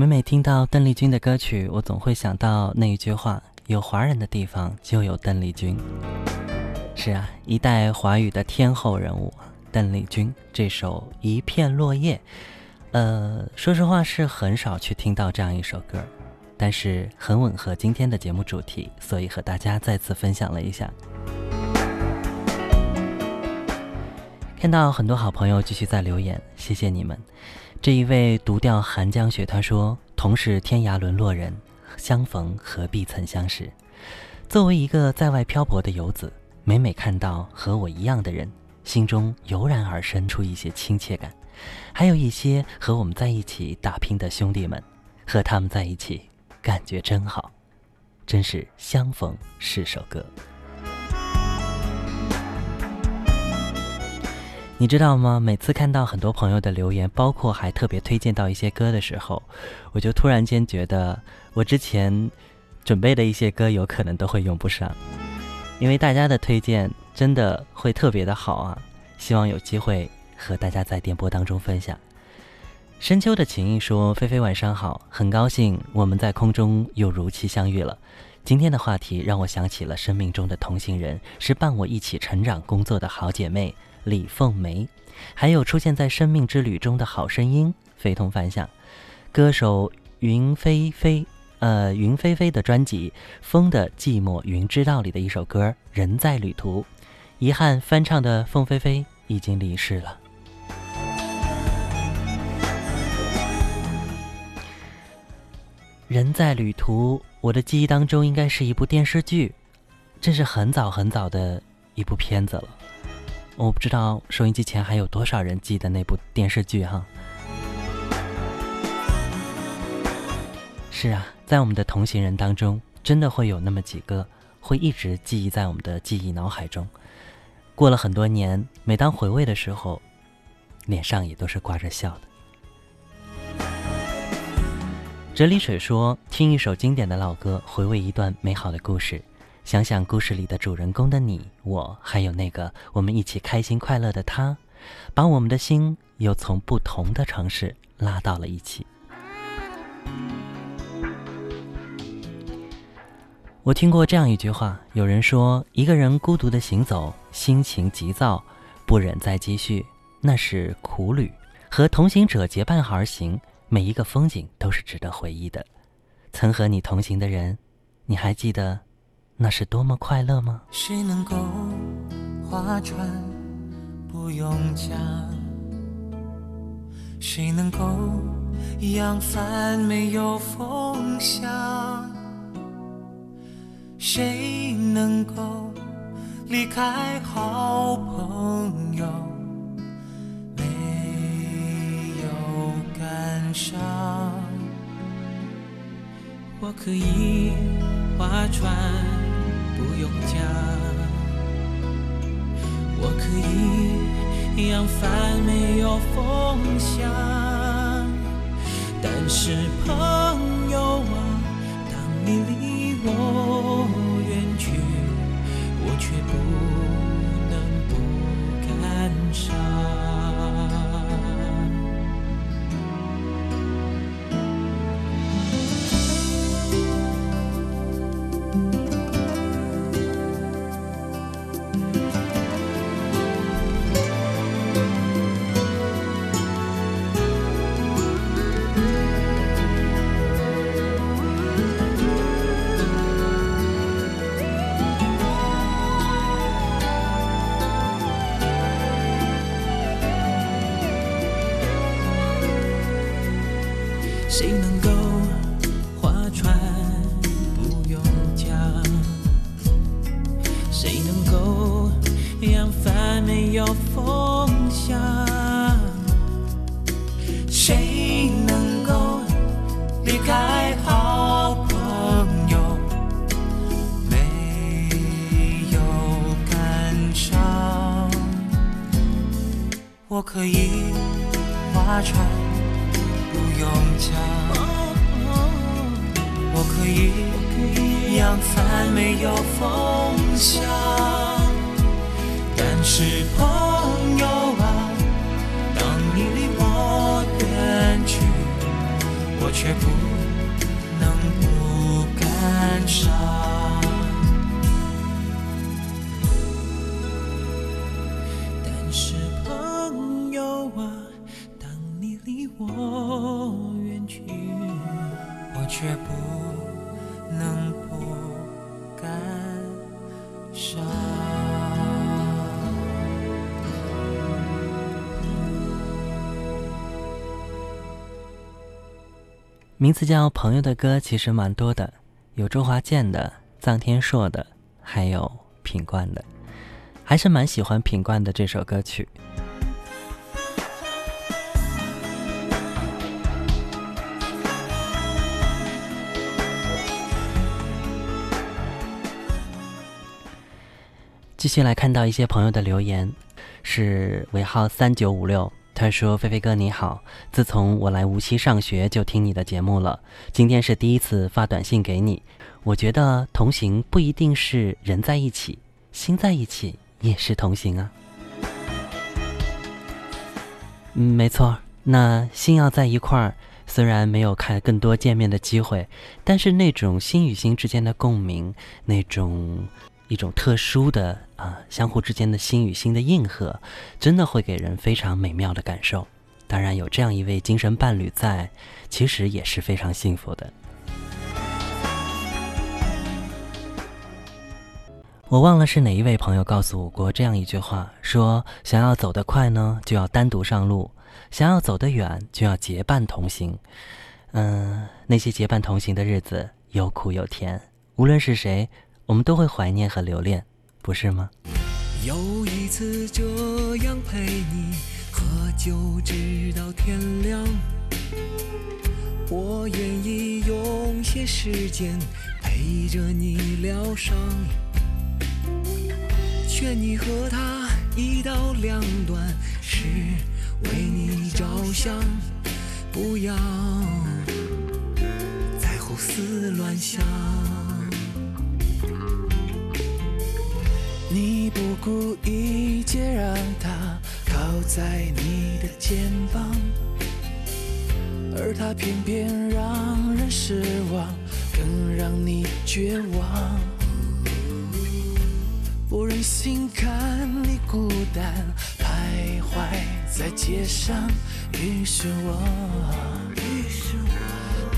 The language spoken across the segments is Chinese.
每每听到邓丽君的歌曲，我总会想到那一句话：有华人的地方就有邓丽君。是啊，一代华语的天后人物，邓丽君这首《一片落叶》，呃，说实话是很少去听到这样一首歌，但是很吻合今天的节目主题，所以和大家再次分享了一下。看到很多好朋友继续在留言，谢谢你们。这一位独钓寒江雪，他说：“同是天涯沦落人，相逢何必曾相识。”作为一个在外漂泊的游子，每每看到和我一样的人，心中油然而生出一些亲切感。还有一些和我们在一起打拼的兄弟们，和他们在一起，感觉真好，真是相逢是首歌。你知道吗？每次看到很多朋友的留言，包括还特别推荐到一些歌的时候，我就突然间觉得，我之前准备的一些歌有可能都会用不上，因为大家的推荐真的会特别的好啊！希望有机会和大家在电波当中分享。深秋的情谊说：“菲菲晚上好，很高兴我们在空中又如期相遇了。今天的话题让我想起了生命中的同行人，是伴我一起成长、工作的好姐妹。”李凤梅，还有出现在生命之旅中的好声音，非同凡响。歌手云飞飞，呃，云飞飞的专辑《风的寂寞云知道》里的一首歌《人在旅途》，遗憾翻唱的凤飞飞已经离世了。人在旅途，我的记忆当中应该是一部电视剧，这是很早很早的一部片子了。我不知道收音机前还有多少人记得那部电视剧哈。是啊，在我们的同行人当中，真的会有那么几个会一直记忆在我们的记忆脑海中。过了很多年，每当回味的时候，脸上也都是挂着笑的。哲理水说：“听一首经典的老歌，回味一段美好的故事。”想想故事里的主人公的你我，还有那个我们一起开心快乐的他，把我们的心又从不同的城市拉到了一起。我听过这样一句话，有人说，一个人孤独的行走，心情急躁，不忍再继续，那是苦旅；和同行者结伴而行，每一个风景都是值得回忆的。曾和你同行的人，你还记得？那是多么快乐吗？谁能够划船不用桨？谁能够扬帆没有风向？谁能够离开好朋友没有感伤？我可以划船。不用讲，我可以扬帆没有风向，但是朋我可以划船不用桨，我可以扬帆没有风向，但是朋友啊，当你离我远去，我却不能不感伤。名字叫朋友的歌其实蛮多的，有周华健的、臧天朔的，还有品冠的，还是蛮喜欢品冠的这首歌曲。继续来看到一些朋友的留言，是尾号三九五六。他说：“菲菲哥你好，自从我来无锡上学就听你的节目了，今天是第一次发短信给你。我觉得同行不一定是人在一起，心在一起也是同行啊。没错，那心要在一块儿，虽然没有看更多见面的机会，但是那种心与心之间的共鸣，那种。”一种特殊的啊，相互之间的心与心的应和，真的会给人非常美妙的感受。当然，有这样一位精神伴侣在，其实也是非常幸福的。我忘了是哪一位朋友告诉我过这样一句话：说想要走得快呢，就要单独上路；想要走得远，就要结伴同行。嗯，那些结伴同行的日子，有苦有甜，无论是谁。我们都会怀念和留恋，不是吗？有一次这样陪你喝酒直到天亮，我愿意用些时间陪着你疗伤，劝你和他一刀两断，是为你着想，不要再胡思乱想。你不顾一切让他靠在你的肩膀，而他偏偏让人失望，更让你绝望。不忍心看你孤单徘徊在街上，于是我于是我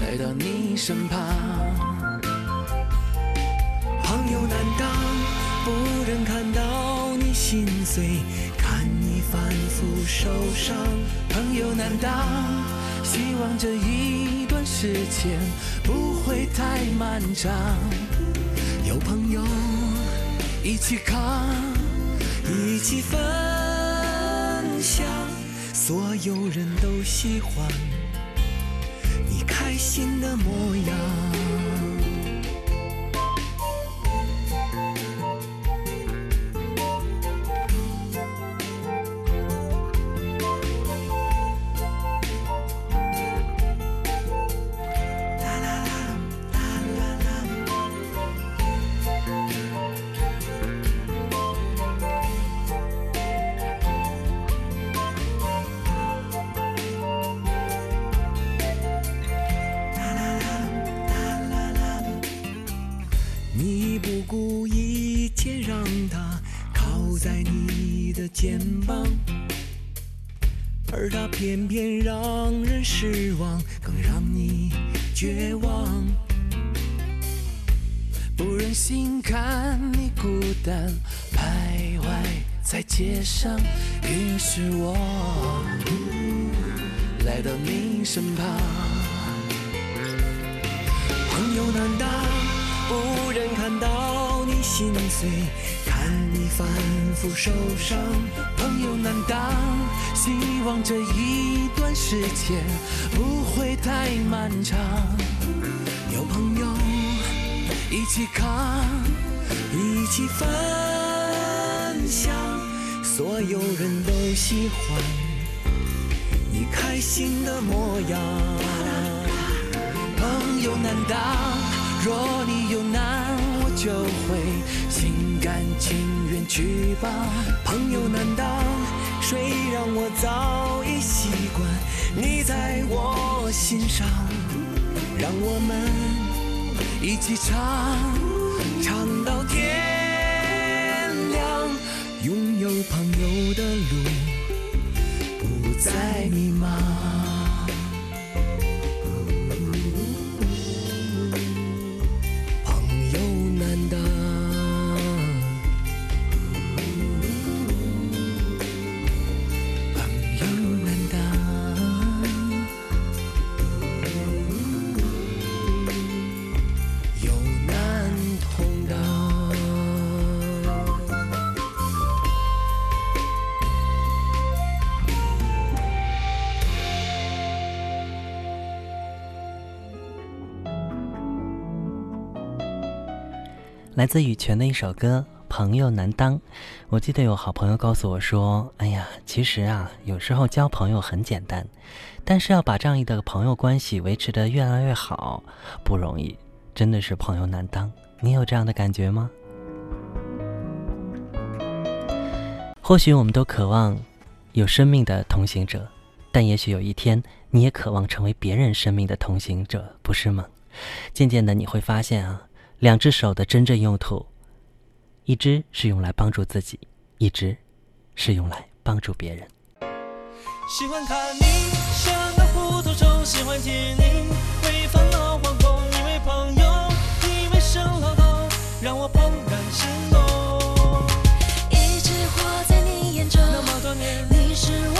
来到你身旁。朋友，难道？不忍看到你心碎，看你反复受伤。朋友，难当，希望这一段时间不会太漫长。有朋友一起扛，一起分享，所有人都喜欢你开心的模样。不顾一切让他靠在你的肩膀，而他偏偏让人失望，更让你绝望。不忍心看你孤单徘徊在街上，于是我来到你身旁。朋友，难当心碎？看你反复受伤，朋友难当。希望这一段时间不会太漫长。有朋友一起扛，一起分享，所有人都喜欢你开心的模样。朋友难当，若你有难，就会心甘情愿。去吧，朋友难当，谁让我早已习惯你在我心上。让我们一起唱，唱到天来自羽泉的一首歌《朋友难当》，我记得有好朋友告诉我说：“哎呀，其实啊，有时候交朋友很简单，但是要把这样一个朋友关系维持得越来越好不容易，真的是朋友难当。”你有这样的感觉吗？或许我们都渴望有生命的同行者，但也许有一天你也渴望成为别人生命的同行者，不是吗？渐渐的你会发现啊。两只手的真正用途，一只是用来帮助自己，一只是用来帮助别人。喜欢看你像个糊涂虫，喜欢听你为烦恼惶恐，因为朋友，因为生老头，让我怦然心动。一直活在你眼中，那么多年，你是我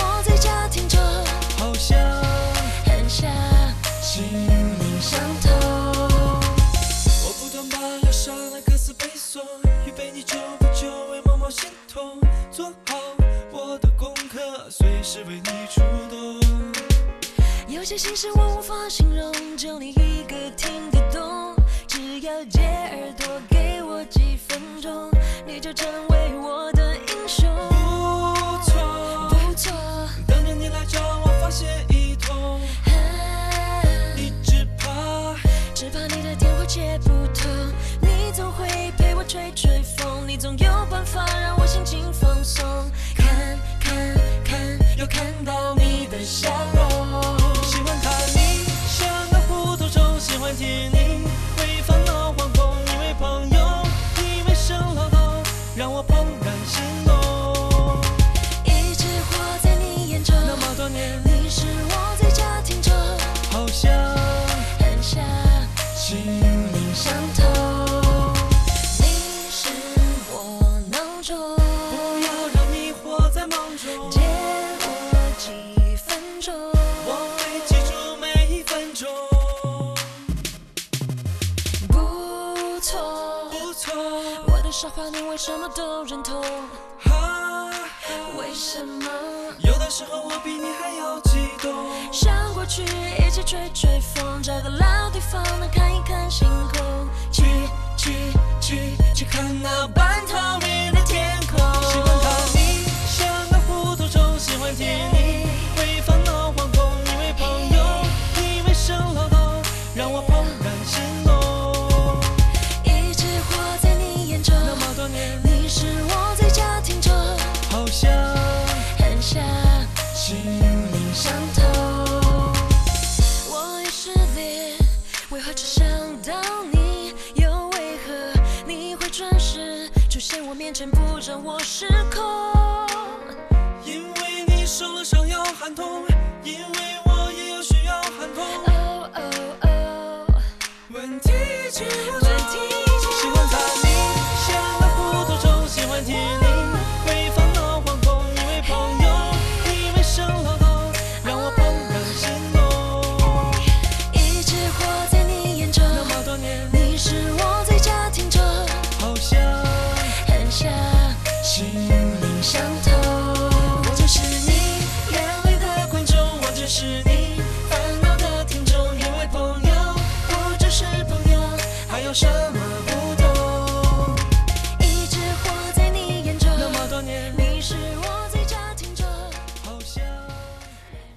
歌词背诵，预备你久不久为某某心痛，做好我的功课，随时为你出动。有些心事我无法形容，就你一个听得懂。只要借耳朵给我几分钟，你就成为我的英雄。不错，不错，等着你来找我发泄一通。你只怕，只怕你的电话接不通。你总会吹吹风，你总有办法让我心情放松。看，看，看，又看到你的笑容。喜欢看你像个糊涂虫，喜欢听你为烦恼惶恐，因为朋友，你为生老头，让我怦然心动。什么都认同？为什么？有的时候我比你还要激动。想过去一起吹吹风，找个老地方能看一看星空。去去去去看那半透明让我失控？因为你受了伤要喊痛，因为我也有需要喊痛。哦哦哦，问题只问题。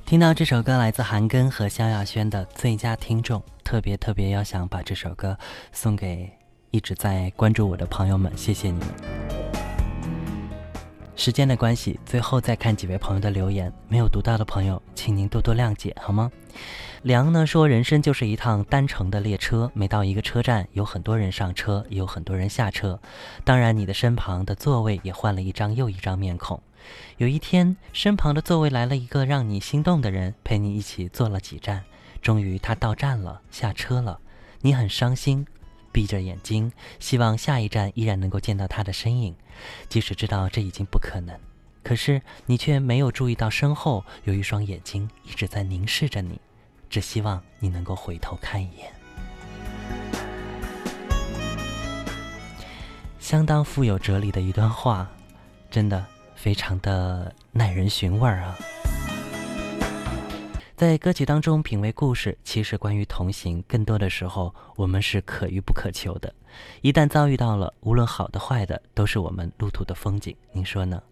听到这首歌来自韩庚和萧亚轩的最佳听众，特别特别要想把这首歌送给一直在关注我的朋友们，谢谢你们。时间的关系，最后再看几位朋友的留言，没有读到的朋友，请您多多谅解，好吗？梁呢说，人生就是一趟单程的列车，每到一个车站，有很多人上车，也有很多人下车，当然你的身旁的座位也换了一张又一张面孔。有一天，身旁的座位来了一个让你心动的人，陪你一起坐了几站，终于他到站了，下车了，你很伤心。闭着眼睛，希望下一站依然能够见到他的身影，即使知道这已经不可能，可是你却没有注意到身后有一双眼睛一直在凝视着你，只希望你能够回头看一眼。相当富有哲理的一段话，真的非常的耐人寻味啊。在歌曲当中品味故事，其实关于同行，更多的时候我们是可遇不可求的。一旦遭遇到了，无论好的坏的，都是我们路途的风景。您说呢？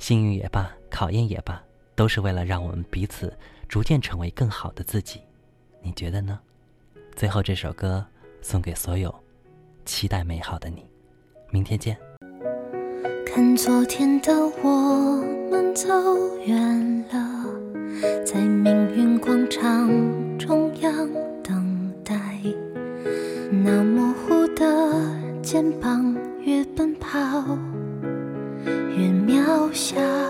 幸运也罢，考验也罢，都是为了让我们彼此逐渐成为更好的自己。你觉得呢？最后这首歌送给所有期待美好的你。明天见。看昨天的我们走远了。在命运广场中央等待，那模糊的肩膀越奔跑越渺小。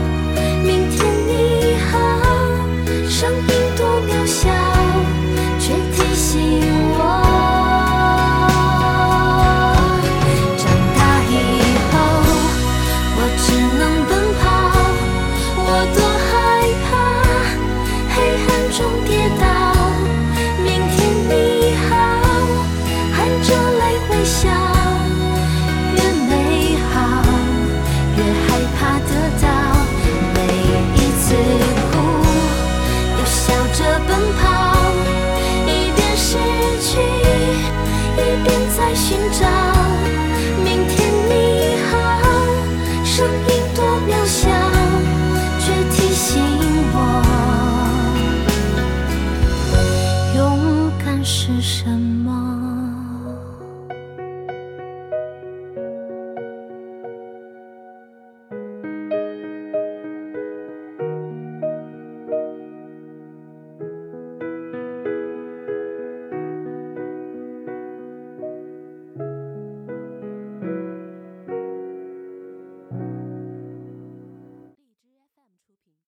在寻找。